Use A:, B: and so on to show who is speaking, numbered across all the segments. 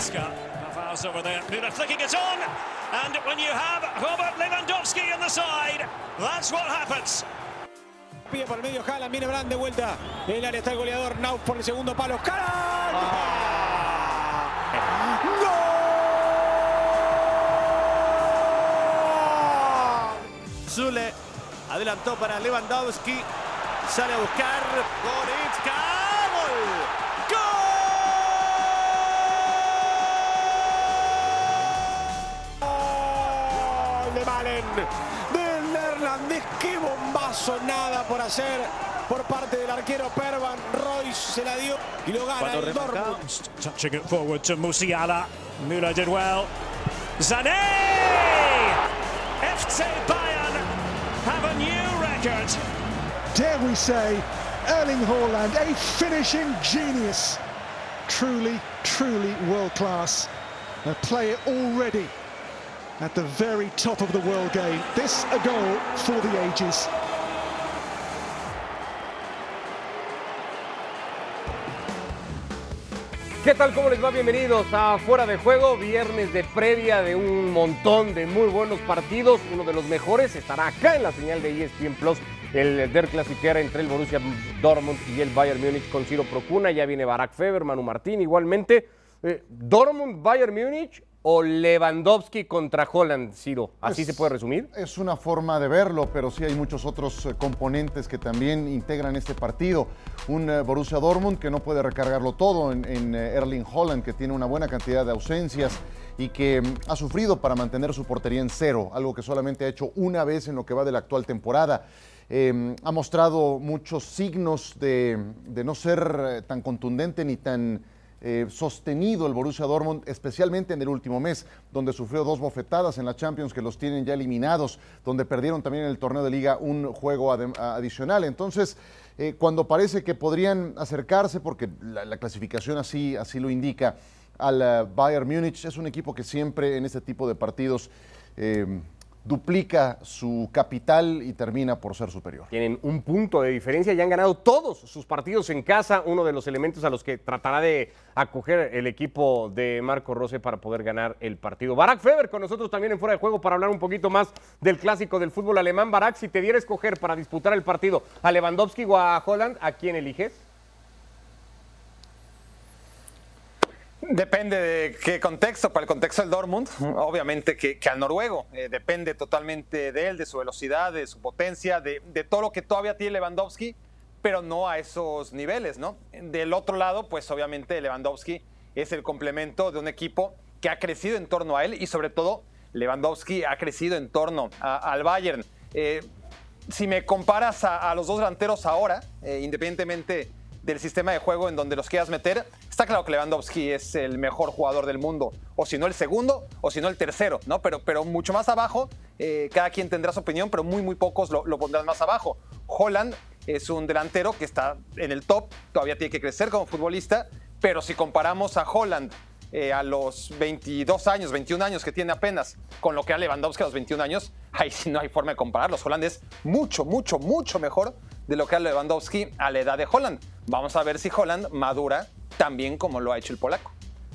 A: Goretzka. Pavard's over there. Müller flicking it on. And when you have Robert Lewandowski in the side, that's what happens.
B: Pide por el medio Haaland, viene Brand de vuelta. En el área está el goleador Nauf por el segundo palo. ¡Cara!
C: Zule adelantó para Lewandowski. Sale a buscar Goretzka. ¡Gol!
B: Del neerlandés. ¡Qué bombazo! Nada por hacer por parte del arquero Pervan. Royce se la dio y lo gana el Dortmund.
A: Touching it forward to Musiala. Müller did well. Sané! FC Bayern have a new record.
D: dare we say, Erling Haaland, a finishing genius. Truly, truly world class. A player already at the very top of the world game. This a goal for the ages.
E: ¿Qué tal? ¿Cómo les va? Bienvenidos a Fuera de Juego, viernes de previa de un montón de muy buenos partidos. Uno de los mejores estará acá en la señal de ESPN Plus, el Der Clasiquera entre el Borussia Dortmund y el Bayern Múnich con Ciro Procuna. Ya viene Barack Feber, Manu Martín igualmente. Eh, Dortmund, Bayern Múnich o Lewandowski contra Holland, Ciro. ¿Así
F: Es-
E: se puede resumir?
F: Es una forma de verlo, pero sí hay muchos otros eh, componentes que también integran este partido. Un eh, Borussia Dortmund que no puede recargarlo todo en, en, eh, Erling Holland, que tiene una buena cantidad de ausencias y que mm, ha sufrido para mantener su portería en cero, algo que solamente ha hecho una vez en lo que va de la actual temporada. Eh, ha mostrado muchos signos de, de no ser tan contundente ni tan eh, sostenido el Borussia Dortmund, especialmente en el último mes, donde sufrió dos bofetadas en la Champions que los tienen ya eliminados, donde perdieron también en el torneo de liga un juego adicional. Entonces, eh, cuando parece que podrían acercarse, porque la, la clasificación así, así lo indica, al eh, Bayern Múnich, es un equipo que siempre en este tipo de partidos duplica su capital y termina por ser superior.
E: Tienen un punto de diferencia y han ganado todos sus partidos en casa, uno de los elementos a los que tratará de acoger el equipo de Marco Rose para poder ganar el partido. Barack Feber con nosotros también en fuera de juego para hablar un poquito más del clásico del fútbol alemán. Barack, si te diera escoger para disputar el partido a Lewandowski o a Holland, ¿a quién eliges?
G: Depende de qué contexto. Para el contexto del Dortmund, obviamente que, al noruego. Eh, depende totalmente de él, de su velocidad, de su potencia, de, todo lo que todavía tiene Lewandowski, pero no a esos niveles, ¿no? Del otro lado, pues obviamente Lewandowski es el complemento de un equipo que ha crecido en torno a él y sobre todo Lewandowski ha crecido en torno al Bayern. Eh, si me comparas a, a los dos delanteros ahora, eh, independientemente del sistema de juego en donde los quieras meter, está claro que Lewandowski es el mejor jugador del mundo, o si no el segundo, o si no el tercero, ¿no? Pero, pero mucho más abajo, eh, cada quien tendrá su opinión, pero muy, muy pocos lo, pondrán más abajo. Holland es un delantero que está en el top, todavía tiene que crecer como futbolista, pero si comparamos a Holland eh, a los 22 años, 21 años que tiene apenas, con lo que era Lewandowski a los 21 años, ahí sí no hay forma de compararlos. Holland es mucho, mucho, mucho mejor de lo que era Lewandowski a la edad de Holland. Vamos a ver si Holland madura tan bien como lo ha hecho el polaco.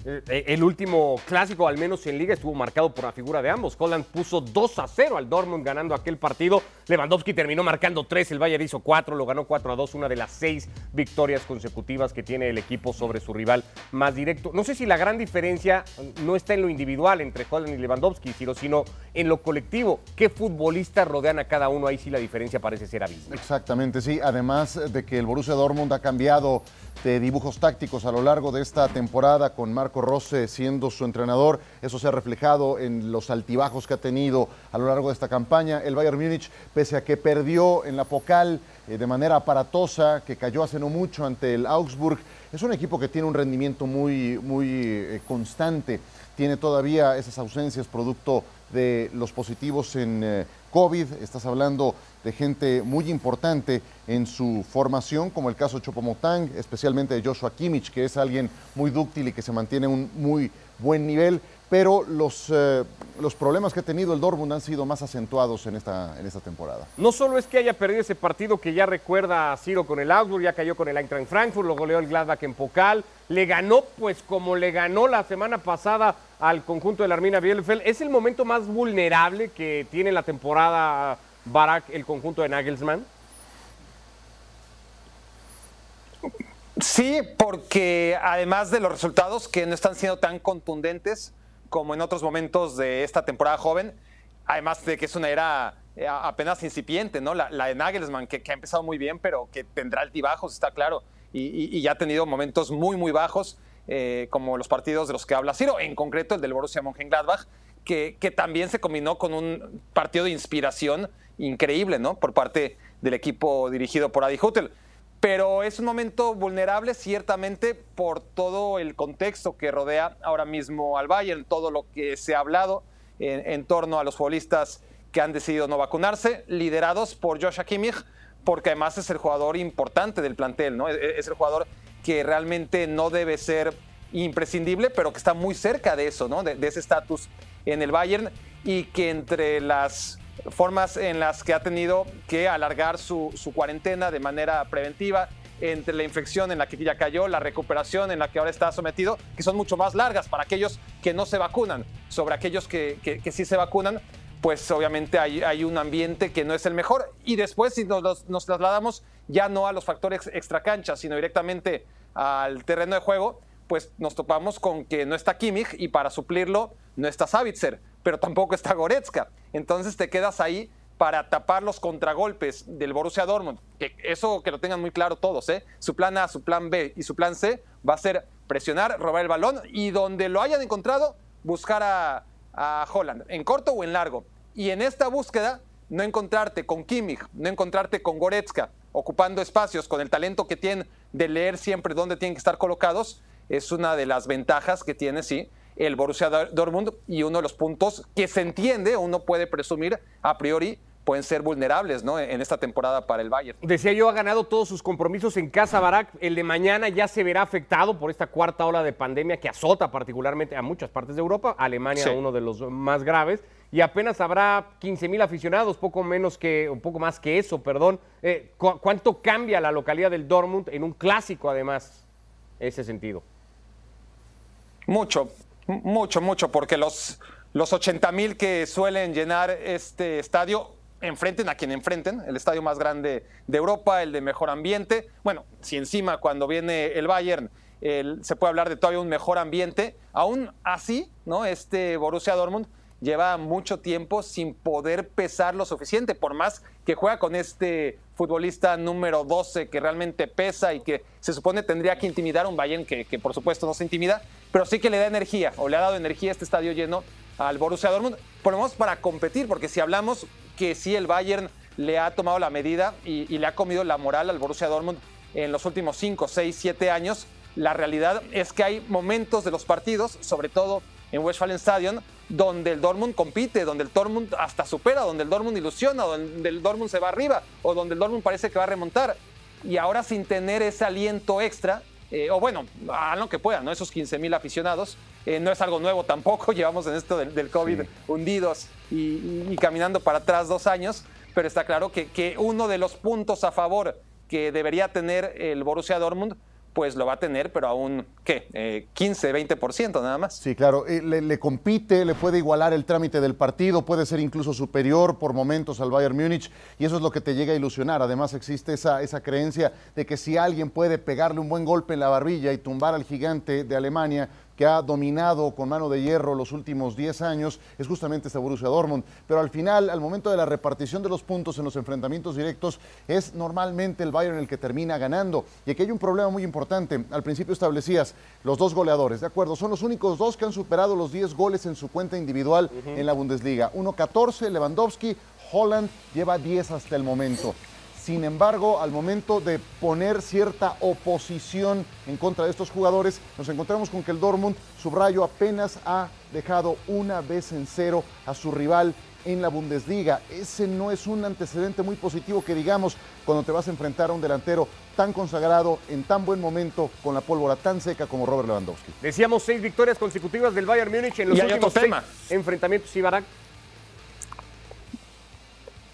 E: Eh, El último clásico, al menos en liga, estuvo marcado por la figura de ambos. Holland puso 2 a 0 al Dortmund ganando aquel partido. Lewandowski terminó marcando 3, el Bayern hizo 4, lo ganó 4 a 2, una de las 6 victorias consecutivas que tiene el equipo sobre su rival más directo. No sé si la gran diferencia no está en lo individual entre Holland y Lewandowski, sino en lo colectivo. ¿Qué futbolistas rodean a cada uno? Ahí sí la diferencia parece ser abismal.
F: Exactamente, sí. Además de que el Borussia Dortmund ha cambiado de dibujos tácticos a lo largo de esta temporada con Marco Rose siendo su entrenador, eso se ha reflejado en los altibajos que ha tenido a lo largo de esta campaña. El Bayern Múnich, pese a que perdió en la Pocal eh, de manera aparatosa, que cayó hace no mucho ante el Augsburg, es un equipo que tiene un rendimiento muy, muy eh, constante. Tiene todavía esas ausencias producto de los positivos en eh, COVID. Estás hablando de gente muy importante en su formación, como el caso Chopomotang, especialmente de Joshua Kimmich, que es alguien muy dúctil y que se mantiene un muy buen nivel. pero los, eh, los problemas que ha tenido el Dortmund han sido más acentuados en esta, en esta temporada.
E: No solo es que haya perdido ese partido que ya recuerda a Ciro con el Augsburg, ya cayó con el Eintracht Frankfurt, lo goleó el Gladbach en Pokal, le ganó pues como le ganó la semana pasada al conjunto de la Armina Bielefeld. Es el momento más vulnerable que tiene la temporada Barak, el conjunto de Nagelsmann.
G: Sí, porque además de los resultados que no están siendo tan contundentes como en otros momentos de esta temporada joven, además de que es una era eh, apenas incipiente, ¿no? La, de Nagelsmann, que, ha empezado muy bien, pero que tendrá altibajos, está claro, y, ya ha tenido momentos muy, muy bajos, eh, como los partidos de los que habla Ciro, en concreto el del Borussia Mönchengladbach, que, que también se combinó con un partido de inspiración increíble, ¿no? Por parte del equipo dirigido por Adi Hüttel pero es un momento vulnerable ciertamente por todo el contexto que rodea ahora mismo al Bayern, todo lo que se ha hablado en, torno a los futbolistas que han decidido no vacunarse, liderados por Joshua Kimmich, porque además es el jugador importante del plantel, ¿no? Es, el jugador que realmente no debe ser imprescindible, pero que está muy cerca de eso, ¿no? De, de ese estatus en el Bayern y que entre las formas en las que ha tenido que alargar su, cuarentena de manera preventiva, entre la infección en la que ya cayó, la recuperación en la que ahora está sometido, que son mucho más largas para aquellos que no se vacunan. Sobre aquellos que, que, sí se vacunan, pues obviamente hay, hay, un ambiente que no es el mejor. Y después, si nos, trasladamos ya no a los factores extracanchas, sino directamente al terreno de juego, pues nos topamos con que no está Kimmich y para suplirlo no está Savitzer pero tampoco está Goretzka. Entonces te quedas ahí para tapar los contragolpes del Borussia Dortmund. Que eso que lo tengan muy claro todos, ¿eh? Su plan A, su plan B y su plan C va a ser presionar, robar el balón y donde lo hayan encontrado, buscar a, a Holland, en corto o en largo. Y en esta búsqueda, no encontrarte con Kimmich, no encontrarte con Goretzka, ocupando espacios con el talento que tienen de leer siempre dónde tienen que estar colocados, es una de las ventajas que tiene, sí, el Borussia Dortmund y uno de los puntos que se entiende, uno puede presumir a priori, pueden ser vulnerables ¿no? en esta temporada para el Bayern.
E: Decía yo, ha ganado todos sus compromisos en casa, Barak. El de mañana ya se verá afectado por esta cuarta ola de pandemia que azota particularmente a muchas partes de Europa, Alemania uno de los más graves, y apenas habrá 15 mil aficionados, poco menos que, un poco más que eso, perdón. Eh, ¿Cuánto cambia la localidad del Dortmund en un clásico además, ese sentido?
G: Mucho, mucho, mucho, porque los, los 80 mil que suelen llenar este estadio enfrenten a quien enfrenten, el estadio más grande de Europa, el de mejor ambiente. Bueno, si encima cuando viene el Bayern se puede hablar de todavía un mejor ambiente, aún así, ¿no? Este Borussia Dortmund lleva mucho tiempo sin poder pesar lo suficiente, por más que juega con este futbolista número 12 que realmente pesa y que se supone tendría que intimidar a un Bayern que, por supuesto no se intimida, pero sí que le da energía o le ha dado energía a este estadio lleno al Borussia Dortmund, por lo menos para competir, porque si hablamos que sí el Bayern le ha tomado la medida y, y le ha comido la moral al Borussia Dortmund en los últimos 5, 6, 7 años, la realidad es que hay momentos de los partidos, sobre todo en Westfalen Stadion, donde el Dortmund compite, donde el Dortmund hasta supera, donde el Dortmund ilusiona, donde el Dortmund se va arriba o donde el Dortmund parece que va a remontar. Y ahora sin tener ese aliento extra, eh, o bueno, a lo que puedan, ¿no? esos 15 mil aficionados, eh, no es algo nuevo tampoco, llevamos en esto del, COVID hundidos y, caminando para atrás dos años, pero está claro que, que uno de los puntos a favor que debería tener el Borussia Dortmund pues lo va a tener, pero a un, ¿qué? Eh, 15, 20% nada más.
F: Sí, claro, eh, le, compite, le puede igualar el trámite del partido, puede ser incluso superior por momentos al Bayern Múnich, y eso es lo que te llega a ilusionar. Además existe esa, esa creencia de que si alguien puede pegarle un buen golpe en la barbilla y tumbar al gigante de Alemania, que ha dominado con mano de hierro los últimos 10 años es justamente este Borussia Dortmund. Pero al final, al momento de la repartición de los puntos en los enfrentamientos directos, es normalmente el Bayern el que termina ganando. Y aquí hay un problema muy importante. Al principio establecías los dos goleadores, ¿de acuerdo? Son los únicos dos que han superado los 10 goles en su cuenta individual en la Bundesliga. 1-14, Lewandowski, Holland lleva 10 hasta el momento. Sin embargo, al momento de poner cierta oposición en contra de estos jugadores, nos encontramos con que el Dortmund, subrayo, apenas ha dejado una vez en cero a su rival en la Bundesliga. Ese no es un antecedente muy positivo que digamos cuando te vas a enfrentar a un delantero tan consagrado, en tan buen momento, con la pólvora tan seca como Robert Lewandowski.
E: Decíamos seis victorias consecutivas del Bayern Múnich en los
G: Y hay
E: últimos
G: otro
E: seis
G: tema.
E: enfrentamientos. Ibarak.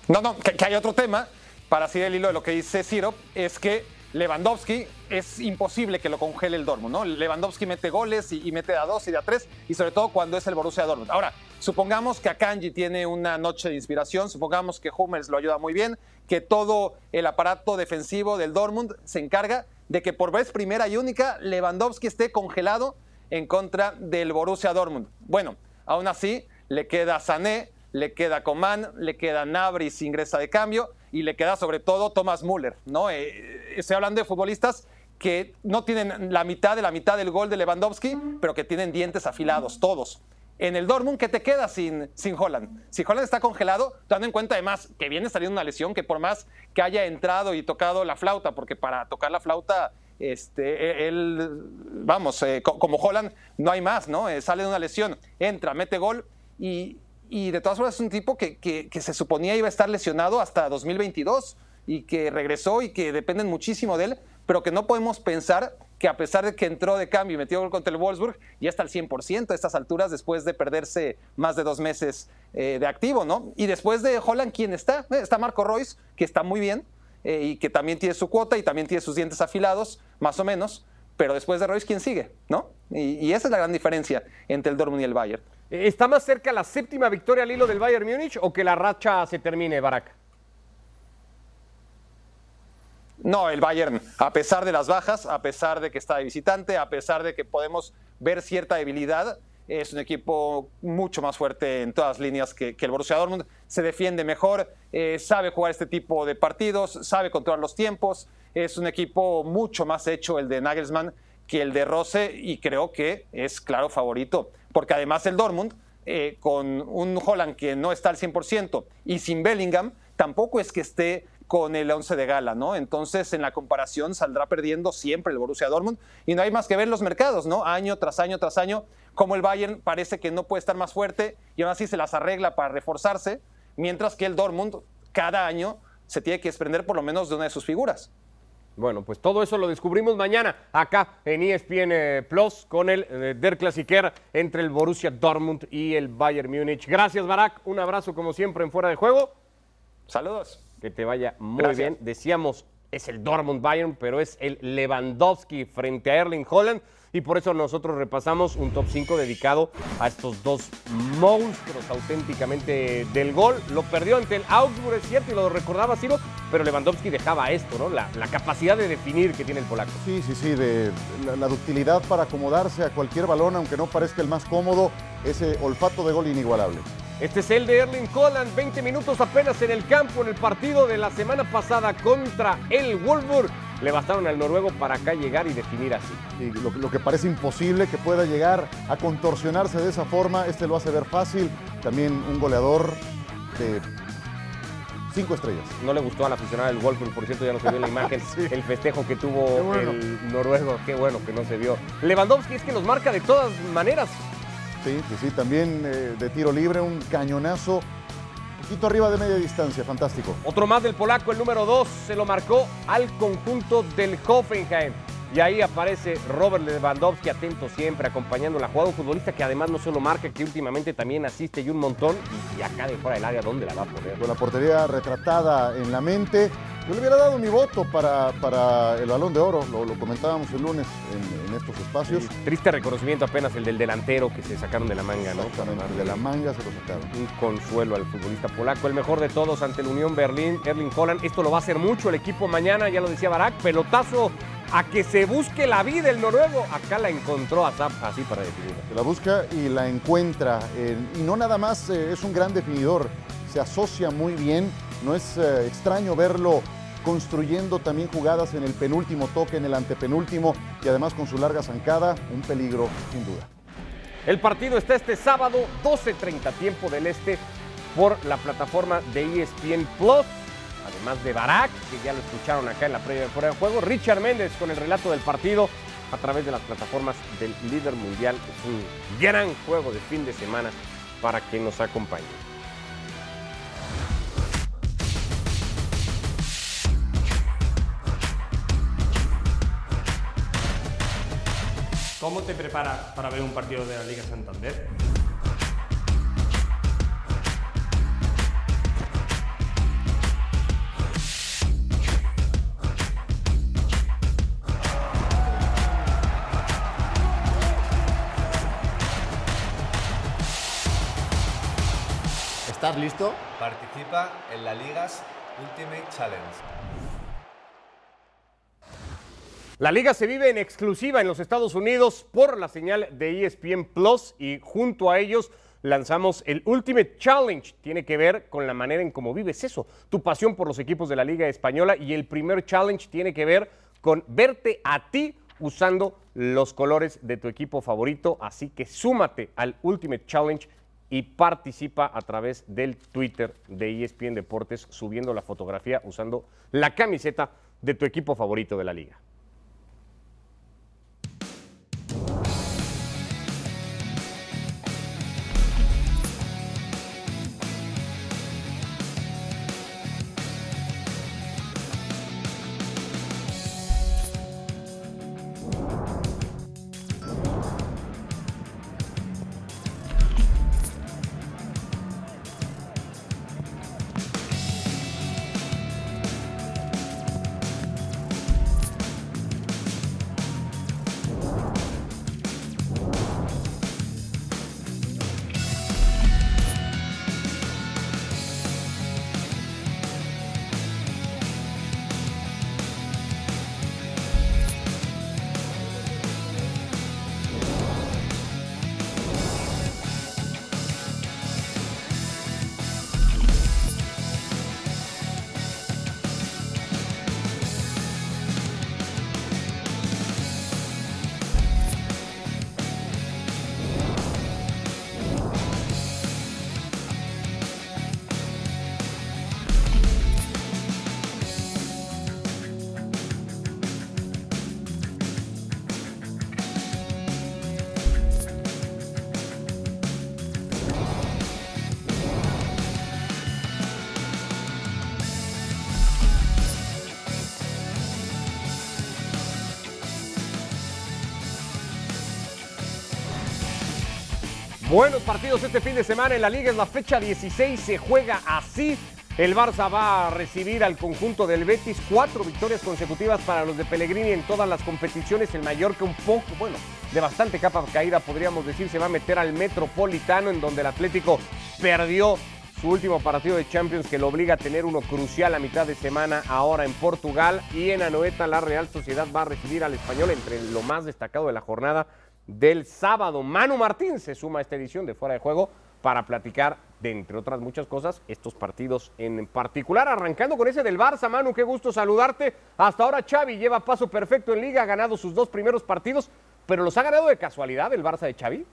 G: No, no, que, que hay otro tema, para seguir el hilo de lo que dice Ciro, es que Lewandowski es imposible que lo congele el Dortmund, ¿no? Lewandowski mete goles y, y mete a dos y de a tres, y sobre todo cuando es el Borussia Dortmund. Ahora, supongamos que Akanji tiene una noche de inspiración, supongamos que Hummels lo ayuda muy bien, que todo el aparato defensivo del Dortmund se encarga de que por vez primera y única Lewandowski esté congelado en contra del Borussia Dortmund. Bueno, aún así le queda Sané, le queda Coman, le queda Nabri si ingresa de cambio y le queda sobre todo Thomas Müller, ¿no? Eh, estoy hablando de futbolistas que no tienen la mitad de la mitad del gol de Lewandowski, pero que tienen dientes afilados, todos. En el Dortmund, ¿qué te queda sin, sin Holland? Si Holland está congelado, dando en cuenta además que viene saliendo una lesión, que por más que haya entrado y tocado la flauta, porque para tocar la flauta, este, él, vamos, eh, co- como Holland, no hay más, ¿no? Eh, sale de una lesión, entra, mete gol y, y de todas formas es un tipo que, que- se suponía iba a estar lesionado hasta 2022 y que regresó y que dependen muchísimo de él, pero que no podemos pensar que a pesar de que entró de cambio y metió gol contra el Wolfsburg, ya está al 100% a estas alturas después de perderse más de dos meses eh, de activo, ¿no? Y después de Holland, ¿quién está? Eh, Está Marco Royce, que está muy bien eh, y que también tiene su cuota y también tiene sus dientes afilados, más o menos, pero después de Royce, ¿quién sigue? ¿No? Y, y esa es la gran diferencia entre el Dortmund y el Bayern.
E: ¿Está más cerca la séptima victoria al hilo del Bayern Múnich o que la racha se termine, Barak?
G: No, el Bayern, a pesar de las bajas, a pesar de que está de visitante, a pesar de que podemos ver cierta debilidad, es un equipo mucho más fuerte en todas las líneas que, que el Borussia Dortmund. Se defiende mejor, eh, sabe jugar este tipo de partidos, sabe controlar los tiempos. Es un equipo mucho más hecho el de Nagelsmann que el de Rose y creo que es claro favorito. Porque además el Dortmund, eh, con un Holland que no está al 100% y sin Bellingham, tampoco es que esté con el 11 de gala, ¿no? Entonces, en la comparación saldrá perdiendo siempre el Borussia Dortmund y no hay más que ver los mercados, ¿no? Año tras año tras año, como el Bayern parece que no puede estar más fuerte y aún así se las arregla para reforzarse, mientras que el Dortmund cada año se tiene que desprender por lo menos de una de sus figuras.
E: Bueno, pues todo eso lo descubrimos mañana acá en ESPN eh, Plus con el eh, Der Klassiker entre el Borussia Dortmund y el Bayern Múnich. Gracias, Barak. Un abrazo como siempre en Fuera de Juego.
G: Saludos.
E: Que te vaya muy
G: Gracias.
E: bien. Decíamos, es el Dortmund Bayern, pero es el Lewandowski frente a Erling Holland. Y por eso nosotros repasamos un top 5 dedicado a estos dos monstruos auténticamente del gol. Lo perdió ante el Augsburg, es cierto, y lo recordaba Ciro, pero Lewandowski dejaba esto, ¿no? La, la capacidad de definir que tiene el polaco.
F: Sí, sí, sí, de la, la ductilidad para acomodarse a cualquier balón, aunque no parezca el más cómodo, ese olfato de gol inigualable.
E: Este es el de Erling Holland, 20 minutos apenas en el campo en el partido de la semana pasada contra el Wolfsburg. Le bastaron al noruego para acá llegar y definir así.
F: Y lo, lo que parece imposible que pueda llegar a contorsionarse de esa forma, este lo hace ver fácil. También un goleador de cinco estrellas.
E: No le gustó al aficionado del Wolfsburg, por cierto, ya no se vio en la imagen el festejo que tuvo
F: bueno.
E: el noruego. Qué bueno que no se vio. Lewandowski es que los marca de todas maneras.
F: Sí, sí, sí, también eh, de tiro libre, un cañonazo, un poquito arriba de media distancia, fantástico.
E: Otro más del polaco, el número 2, se lo marcó al conjunto del Hoffenheim. Y ahí aparece Robert Lewandowski, atento siempre, acompañando la jugada. Un futbolista que además no solo marca, que últimamente también asiste y un montón. Y, y acá de fuera del área, ¿dónde la va a poner?
F: Con la portería retratada en la mente. Yo le hubiera dado mi voto para, para el balón de oro, lo, lo comentábamos el lunes en, en estos espacios.
E: Triste reconocimiento apenas el del delantero que se sacaron de la manga, ¿no?
F: Exactamente, de la manga se lo sacaron.
E: un consuelo al futbolista polaco, el mejor de todos ante el Unión Berlín, Erling Holland. Esto lo va a hacer mucho el equipo mañana, ya lo decía Barak, pelotazo a que se busque la vida el noruego. Acá la encontró a Zap así para definirla.
F: Se la busca y la encuentra. eh, y no nada más eh, es un gran definidor, se asocia muy bien. No es eh, extraño verlo construyendo también jugadas en el penúltimo toque, en el antepenúltimo y además con su larga zancada, un peligro sin duda.
E: El partido está este sábado, 12.30 tiempo del este, por la plataforma de ESPN Plus. además de Barak, que ya lo escucharon acá en la previa de fuera de juego, Richard Méndez con el relato del partido a través de las plataformas del líder mundial. Es un gran juego de fin de semana para que nos acompañe.
H: ¿Cómo te preparas para ver un partido de la Liga Santander?
I: ¿Estás listo? Participa en la Ligas Ultimate Challenge.
E: La liga se vive en exclusiva en los Estados Unidos por la señal de ESPN Plus y junto a ellos lanzamos el Ultimate Challenge. Tiene que ver con la manera en cómo vives eso, tu pasión por los equipos de la Liga Española y el primer challenge tiene que ver con verte a ti usando los colores de tu equipo favorito. Así que súmate al Ultimate Challenge y participa a través del Twitter de ESPN Deportes subiendo la fotografía usando la camiseta de tu equipo favorito de la liga. Buenos partidos este fin de semana en la liga, es la fecha 16, se juega así. El Barça va a recibir al conjunto del Betis cuatro victorias consecutivas para los de Pellegrini en todas las competiciones. El Mallorca un poco, bueno, de bastante capa caída podríamos decir, se va a meter al Metropolitano en donde el Atlético perdió su último partido de Champions que lo obliga a tener uno crucial a mitad de semana ahora en Portugal y en Anoeta la Real Sociedad va a recibir al español entre lo más destacado de la jornada del sábado. Manu Martín se suma a esta edición de Fuera de Juego para platicar de, entre otras muchas cosas, estos partidos en particular. Arrancando con ese del Barça, Manu, qué gusto saludarte. Hasta ahora Xavi lleva paso perfecto en liga, ha ganado sus dos primeros partidos, pero los ha ganado de casualidad el Barça de Xavi.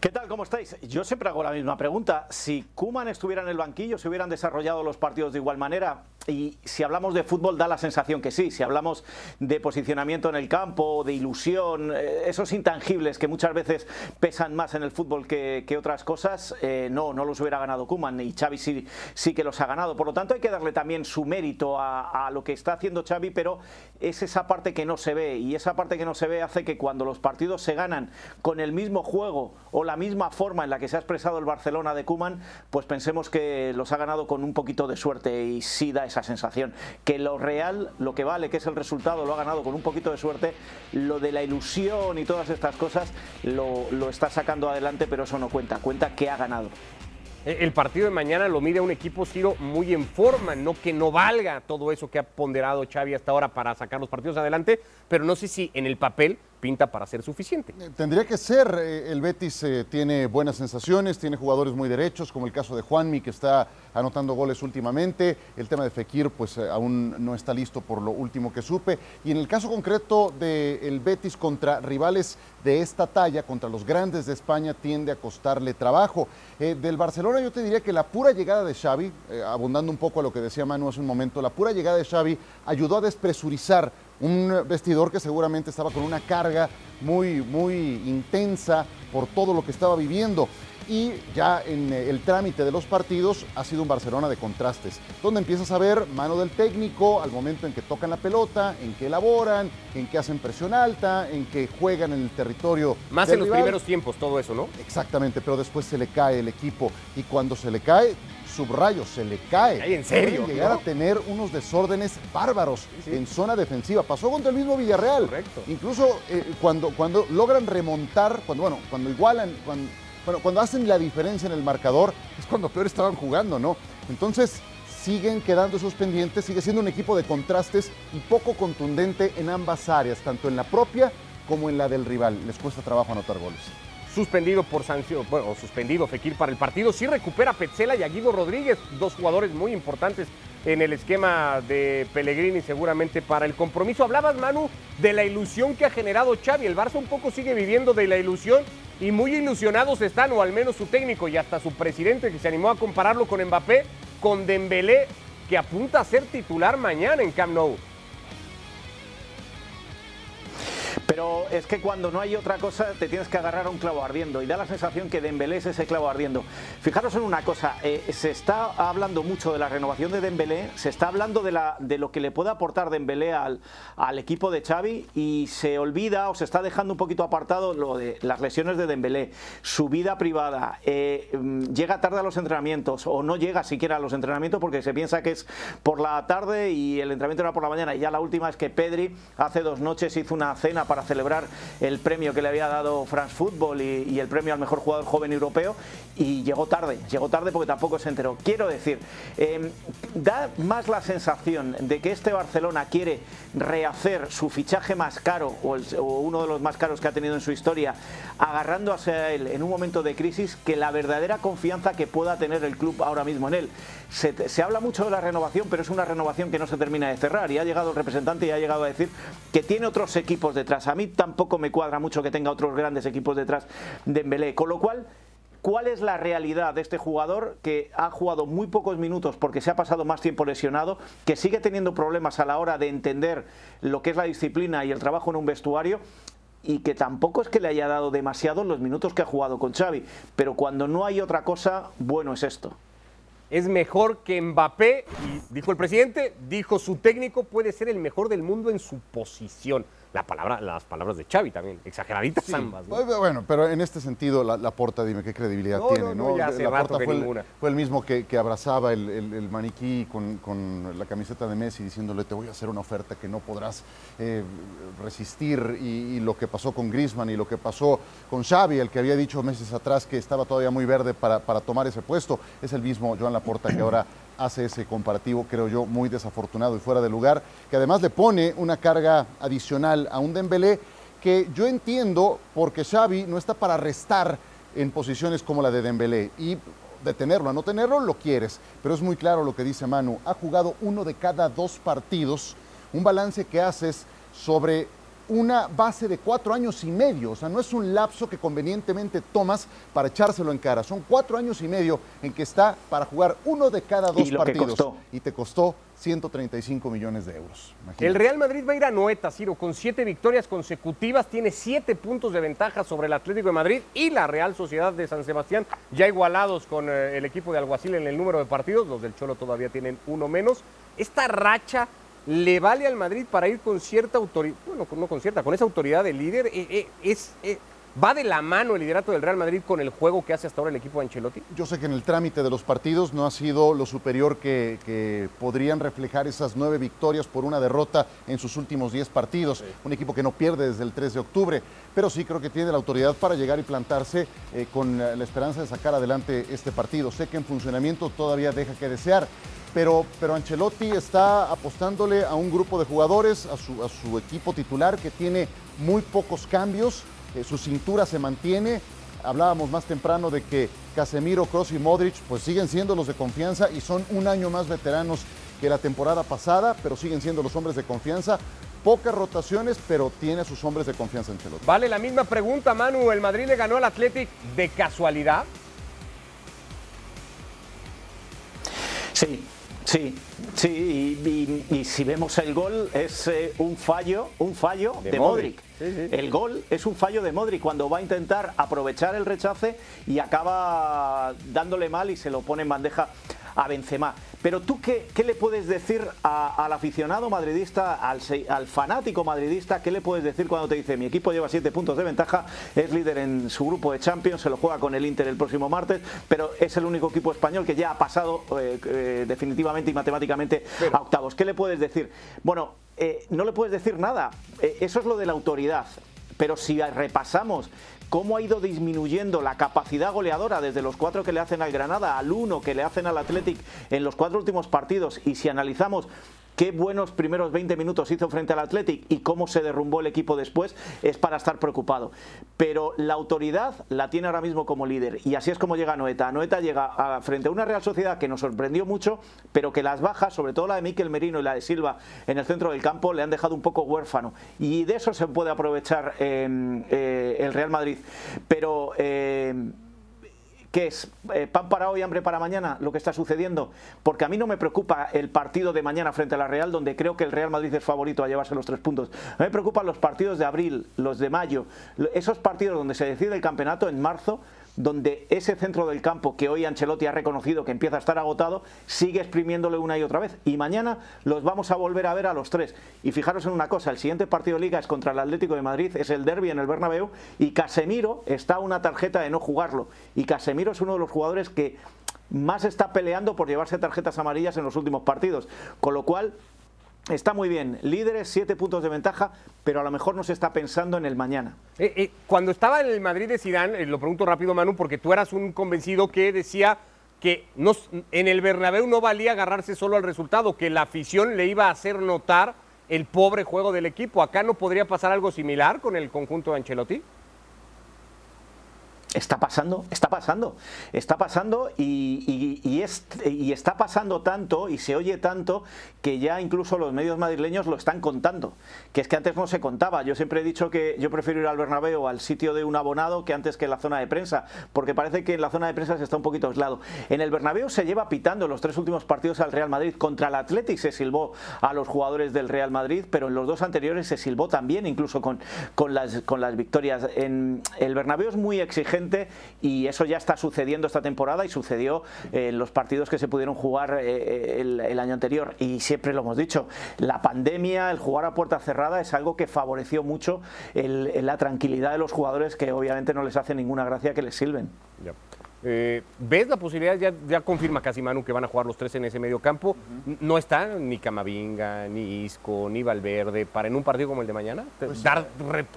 J: ¿Qué tal? ¿Cómo estáis? Yo siempre hago la misma pregunta. Si Kuman estuviera en el banquillo, ¿se hubieran desarrollado los partidos de igual manera? Y si hablamos de fútbol, da la sensación que sí. Si hablamos de posicionamiento en el campo, de ilusión, eh, esos intangibles que muchas veces pesan más en el fútbol que, otras cosas, eh, no, no los hubiera ganado Kuman. Y Xavi sí, sí que los ha ganado. Por lo tanto, hay que darle también su mérito a, lo que está haciendo Xavi, pero es esa parte que no se ve. Y esa parte que no se ve hace que cuando los partidos se ganan con el mismo juego o la misma forma en la que se ha expresado el Barcelona de Kuman, pues pensemos que los ha ganado con un poquito de suerte y sí da esa sensación. Que lo real, lo que vale, que es el resultado, lo ha ganado con un poquito de suerte. Lo de la ilusión y todas estas cosas lo, lo está sacando adelante, pero eso no cuenta. Cuenta que ha ganado.
E: El partido de mañana lo mide un equipo Ciro muy en forma, no que no valga todo eso que ha ponderado Xavi hasta ahora para sacar los partidos adelante, pero no sé si en el papel pinta para ser suficiente.
F: Tendría que ser, eh, el Betis eh, tiene buenas sensaciones, tiene jugadores muy derechos, como el caso de Juanmi, que está anotando goles últimamente, el tema de Fekir, pues eh, aún no está listo por lo último que supe, y en el caso concreto del Betis contra rivales de esta talla, contra los grandes de España, tiende a costarle trabajo. del Barcelona yo te diría que la pura llegada de Xavi, abundando un poco a lo que decía Manu hace un momento, la pura llegada de Xavi ayudó a despresurizar un vestidor que seguramente estaba con una carga muy, muy intensa por todo lo que estaba viviendo. Y ya en eh, el trámite de los partidos ha sido un Barcelona de contrastes, donde empiezas a ver mano del técnico al momento en que tocan la pelota, en que elaboran, en que hacen presión alta, en que juegan en el territorio.
E: Más en los primeros tiempos, todo eso, ¿no?
F: Exactamente, pero después se le cae el equipo y cuando se le cae, subrayo, se le cae.
E: ¿En serio?
F: Pueden llegar a tener unos desórdenes bárbaros en zona defensiva. Pasó contra el mismo Villarreal.
E: Correcto.
F: Incluso eh, cuando, cuando logran remontar, cuando, bueno, cuando igualan, cuando, bueno, cuando hacen la diferencia en el marcador, es cuando peor estaban jugando, ¿no? Entonces, siguen quedando esos pendientes, sigue siendo un equipo de contrastes y poco contundente en ambas áreas, tanto en la propia como en la del rival. Les cuesta trabajo anotar goles
E: suspendido por sanción, bueno, suspendido Fekir para el partido. Sí recupera Petzela y a Rodríguez, dos jugadores muy importantes en el esquema de Pellegrini seguramente para el compromiso. Hablabas, Manu, de la ilusión que ha generado Xavi. El Barça un poco sigue viviendo de la ilusión y muy ilusionados están, o al menos su técnico y hasta su presidente que se animó a compararlo con Mbappé, con Dembélé, que apunta a ser titular mañana en Camp Nou.
J: Pero es que cuando no hay otra cosa te tienes que agarrar a un clavo ardiendo. Y da la sensación que Dembélé es ese clavo ardiendo. Fijaros en una cosa, eh, se está hablando mucho de la renovación de Dembélé, se está hablando de, la, de lo que le puede aportar Dembélé al, al equipo de Xavi y se olvida o se está dejando un poquito apartado lo de las lesiones de Dembélé, su vida privada, eh, mm, llega tarde a los entrenamientos o no llega siquiera a los entrenamientos porque se piensa que es por la tarde y el entrenamiento era por la mañana. Y ya la última es que Pedri hace dos noches hizo una cena para celebrar el premio que le había dado France Football y, el premio al mejor jugador joven europeo y llegó tarde, llegó tarde porque tampoco se enteró. Quiero decir, em, da más la sensación de que este Barcelona quiere rehacer su fichaje más caro o, uno de los más caros que ha tenido en su historia, agarrando a él en un momento de crisis, que la verdadera confianza que pueda tener el club ahora mismo en él. Se, se habla mucho de la renovación, pero es una renovación que no se termina de cerrar y ha llegado el representante y ha llegado a decir que tiene otros equipos detrás a mí tampoco me cuadra mucho que tenga otros grandes equipos detrás de Embelé. Con lo cual, ¿cuál es la realidad de este jugador que ha jugado muy pocos minutos porque se ha pasado más tiempo lesionado, que sigue teniendo problemas a la hora de entender lo que es la disciplina y el trabajo en un vestuario? y que tampoco es que le haya dado demasiado los minutos que ha jugado con Xavi, pero cuando no hay otra cosa, bueno es esto
E: es mejor que Mbappé, y dijo el presidente, dijo su técnico, puede ser el mejor del mundo en su posición la palabra, las palabras de Xavi también, exageraditas ambas.
F: Bueno, pero en este sentido, la, porta, dime qué credibilidad tiene, ¿no?
E: ya hace
F: la
E: rato
F: fue,
E: ninguna.
F: El, fue el mismo que, abrazaba el, maniquí con, la camiseta de Messi diciéndole te voy a hacer una oferta que no podrás eh, resistir y, lo que pasó con Griezmann y lo que pasó con Xavi, el que había dicho meses atrás que estaba todavía muy verde para, para tomar ese puesto, es el mismo Joan Laporta que ahora hace ese comparativo, creo yo, muy desafortunado y fuera de lugar, que además le pone una carga adicional a un Dembélé que yo entiendo porque Xavi no está para restar en posiciones como la de Dembélé y de tenerlo a no tenerlo lo quieres, pero es muy claro lo que dice Manu, ha jugado uno de cada dos partidos, un balance que haces sobre una base de cuatro años y medio. O sea, no es un lapso que convenientemente tomas para echárselo en cara. Son cuatro años y medio en que está para jugar uno de cada dos partidos. Y te costó 135 millones de euros.
E: El Real Madrid va a ir a Noeta, Ciro, con siete victorias consecutivas, tiene siete puntos de ventaja sobre el Atlético de Madrid y la Real Sociedad de San Sebastián, ya igualados con eh, el equipo de Alguacil en el número de partidos, los del Cholo todavía tienen uno menos. Esta racha le vale al Madrid para ir con cierta autoridad, bueno, no con cierta, con esa autoridad de líder, eh, eh, es, eh, ¿Va de la mano el liderato del Real Madrid con el juego que hace hasta ahora el equipo de Ancelotti?
F: Yo sé que en el trámite de los partidos no ha sido lo superior que, podrían reflejar esas nueve victorias por una derrota en sus últimos diez partidos. Un equipo que no pierde desde el 3 de octubre, pero sí creo que tiene la autoridad para llegar y plantarse con la esperanza de sacar adelante este partido. Sé que en funcionamiento todavía deja que desear, pero, pero Ancelotti está apostándole a un grupo de jugadores, a su, a su equipo titular que tiene muy pocos cambios, eh, su cintura se mantiene. Hablábamos más temprano de que Casemiro, Kroos y Modric pues siguen siendo los de confianza y son un año más veteranos que la temporada pasada, pero siguen siendo los hombres de confianza. Pocas rotaciones, pero tiene a sus hombres de confianza Ancelotti.
E: Vale la misma pregunta, Manu. ¿El Madrid le ganó al Athletic de casualidad?
J: Sí, Sí, sí, y, si vemos el gol es eh, un fallo, un fallo de, Modric. El gol es un fallo de Modric cuando va a intentar aprovechar el rechace y acaba dándole mal y se lo pone en bandeja a Benzema. Pero tú, ¿qué, qué le puedes decir al aficionado madridista, al, al, fanático madridista? ¿Qué le puedes decir cuando te dice mi equipo lleva siete puntos de ventaja, es líder en su grupo de Champions, se lo juega con el Inter el próximo martes, pero es el único equipo español que ya ha pasado eh, eh, definitivamente y matemáticamente a octavos? ¿Qué le puedes decir? Bueno, eh, no le puedes decir nada. eso es lo de la autoridad. Pero si repasamos cómo ha ido disminuyendo la capacidad goleadora desde los cuatro que le hacen al Granada al uno que le hacen al Athletic en los cuatro últimos partidos y si analizamos qué buenos primeros 20 minutos hizo frente al Athletic y cómo se derrumbó el equipo después, es para estar preocupado. Pero la autoridad la tiene ahora mismo como líder y así es como llega Noeta. Noeta llega frente a una Real Sociedad que nos sorprendió mucho, pero que las bajas, sobre todo la de Miquel Merino y la de Silva en el centro del campo, le han dejado un poco huérfano. Y de eso se puede aprovechar eh, el Real Madrid. Pero... Eh, ¿Qué es? Eh, ¿Pan para hoy, hambre para mañana? Lo que está sucediendo. Porque a mí no me preocupa el partido de mañana frente a la Real, donde creo que el Real Madrid es favorito a llevarse los tres puntos. A mí me preocupan los partidos de abril, los de mayo, esos partidos donde se decide el campeonato en marzo, donde ese centro del campo que hoy Ancelotti ha reconocido que empieza a estar agotado, sigue exprimiéndole una y otra vez. Y mañana los vamos a volver a ver a los tres. Y fijaros en una cosa, el siguiente partido de liga es contra el Atlético de Madrid, es el derby en el Bernabéu, y Casemiro está a una tarjeta de no jugarlo. Y Casemiro es uno de los jugadores que más está peleando por llevarse tarjetas amarillas en los últimos partidos. Con lo cual, Está muy bien, líderes, siete puntos de ventaja, pero a lo mejor no se está pensando en el mañana.
E: Eh, eh, cuando estaba en el Madrid de Zidane, eh, lo pregunto rápido Manu, porque tú eras un convencido que decía que en el Bernabéu no valía agarrarse solo al resultado, que la afición le iba a hacer notar el pobre juego del equipo. ¿Acá no podría pasar algo similar con el conjunto de Ancelotti?
J: Está pasando, está pasando, está pasando y, está pasando tanto y se oye tanto que ya incluso los medios madrileños lo están contando, que es que antes no se contaba. Yo siempre he dicho que yo prefiero ir al Bernabéu al sitio de un abonado que antes que en la zona de prensa, porque parece que en la zona de prensa se está un poquito aislado. En el Bernabéu se lleva pitando los tres últimos partidos al Real Madrid. Contra el Athletic se silbó a los jugadores del Real Madrid, pero en los dos anteriores se silbó también, incluso con, las, victorias. El Bernabéu es muy exigente y eso ya está sucediendo esta temporada y sucedió en los partidos que se pudieron jugar eh, el, año anterior. Y siempre lo hemos dicho, la pandemia, el jugar a puerta cerrada es algo que favoreció mucho la tranquilidad de los jugadores que obviamente no les hace ninguna gracia que les sirven.
E: Eh, ¿Ves la posibilidad? Ya, ya confirma casi Manu que van a jugar los tres en ese medio campo. No está ni Camavinga, ni Isco, ni Valverde para en un partido como el de mañana. Pues ¿Dar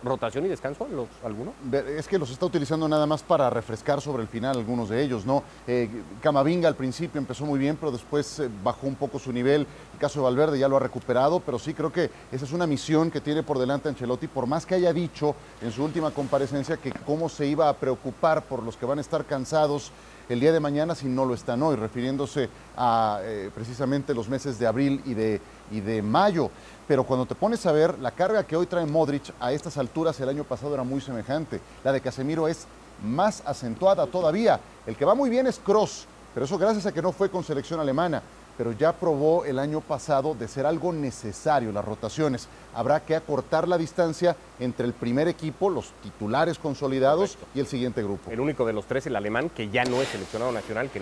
E: rotación y descanso a los, algunos?
F: Es que los está utilizando nada más para refrescar sobre el final algunos de ellos, ¿no? Eh, Camavinga al principio empezó muy bien, pero después eh, bajó un poco su nivel. El caso de Valverde ya lo ha recuperado, pero sí creo que esa es una misión que tiene por delante Ancelotti, por más que haya dicho en su última comparecencia que cómo se iba a preocupar por los que van a estar cansados el día de mañana si no lo están hoy, refiriéndose a eh, precisamente los meses de abril y de, y de mayo. Pero cuando te pones a ver, la carga que hoy trae Modric a estas alturas el año pasado era muy semejante. La de Casemiro es más acentuada todavía. El que va muy bien es Cross, pero eso gracias a que no fue con selección alemana pero ya probó el año pasado de ser algo necesario las rotaciones. Habrá que acortar la distancia entre el primer equipo, los titulares consolidados y el siguiente grupo.
E: El único de los tres, el alemán, que ya no es seleccionado nacional, que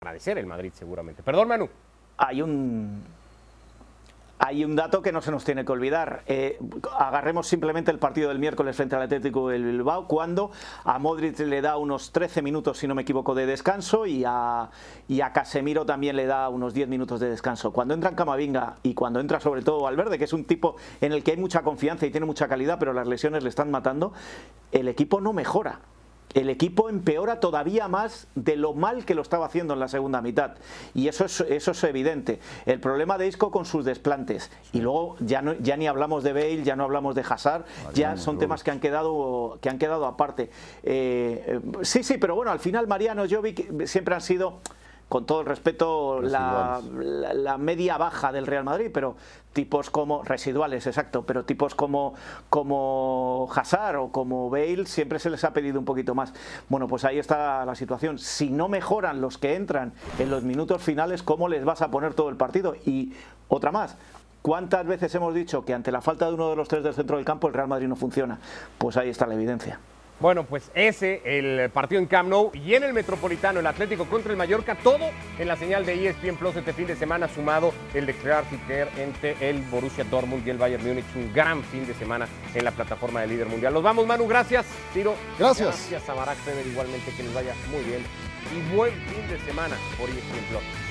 E: agradecer el Madrid seguramente. Perdón, Manu.
J: Hay un hay un dato que no se nos tiene que olvidar. Eh, agarremos simplemente el partido del miércoles frente al Atlético del Bilbao, cuando a Modric le da unos 13 minutos, si no me equivoco, de descanso y a, y a Casemiro también le da unos 10 minutos de descanso. Cuando entra en Camavinga y cuando entra sobre todo Valverde, que es un tipo en el que hay mucha confianza y tiene mucha calidad, pero las lesiones le están matando, el equipo no mejora el equipo empeora todavía más de lo mal que lo estaba haciendo en la segunda mitad. Y eso es, eso es evidente. El problema de Isco con sus desplantes. Y luego ya, no, ya ni hablamos de Bale, ya no hablamos de Hazard, ya son temas que han quedado, que han quedado aparte. Eh, eh, sí, sí, pero bueno, al final Mariano, Jovic siempre han sido con todo el respeto, la, la, media baja del Real Madrid, pero tipos como residuales, exacto, pero tipos como, como Hazard o como Bale siempre se les ha pedido un poquito más. Bueno, pues ahí está la situación. Si no mejoran los que entran en los minutos finales, ¿cómo les vas a poner todo el partido? Y otra más, ¿Cuántas veces hemos dicho que ante la falta de uno de los tres del centro del campo el Real Madrid no funciona? Pues ahí está la evidencia.
E: Bueno, pues ese, el partido en Camp Nou y en el Metropolitano, el Atlético contra el Mallorca, todo en la señal de ESPN Plus este fin de semana, sumado el de Kerr entre el Borussia Dortmund y el Bayern Múnich. Un gran fin de semana en la plataforma de líder mundial. Nos vamos, Manu, gracias. Tiro.
F: Gracias.
E: Gracias a Barack igualmente, que les vaya muy bien. Y buen fin de semana por ESPN Plus.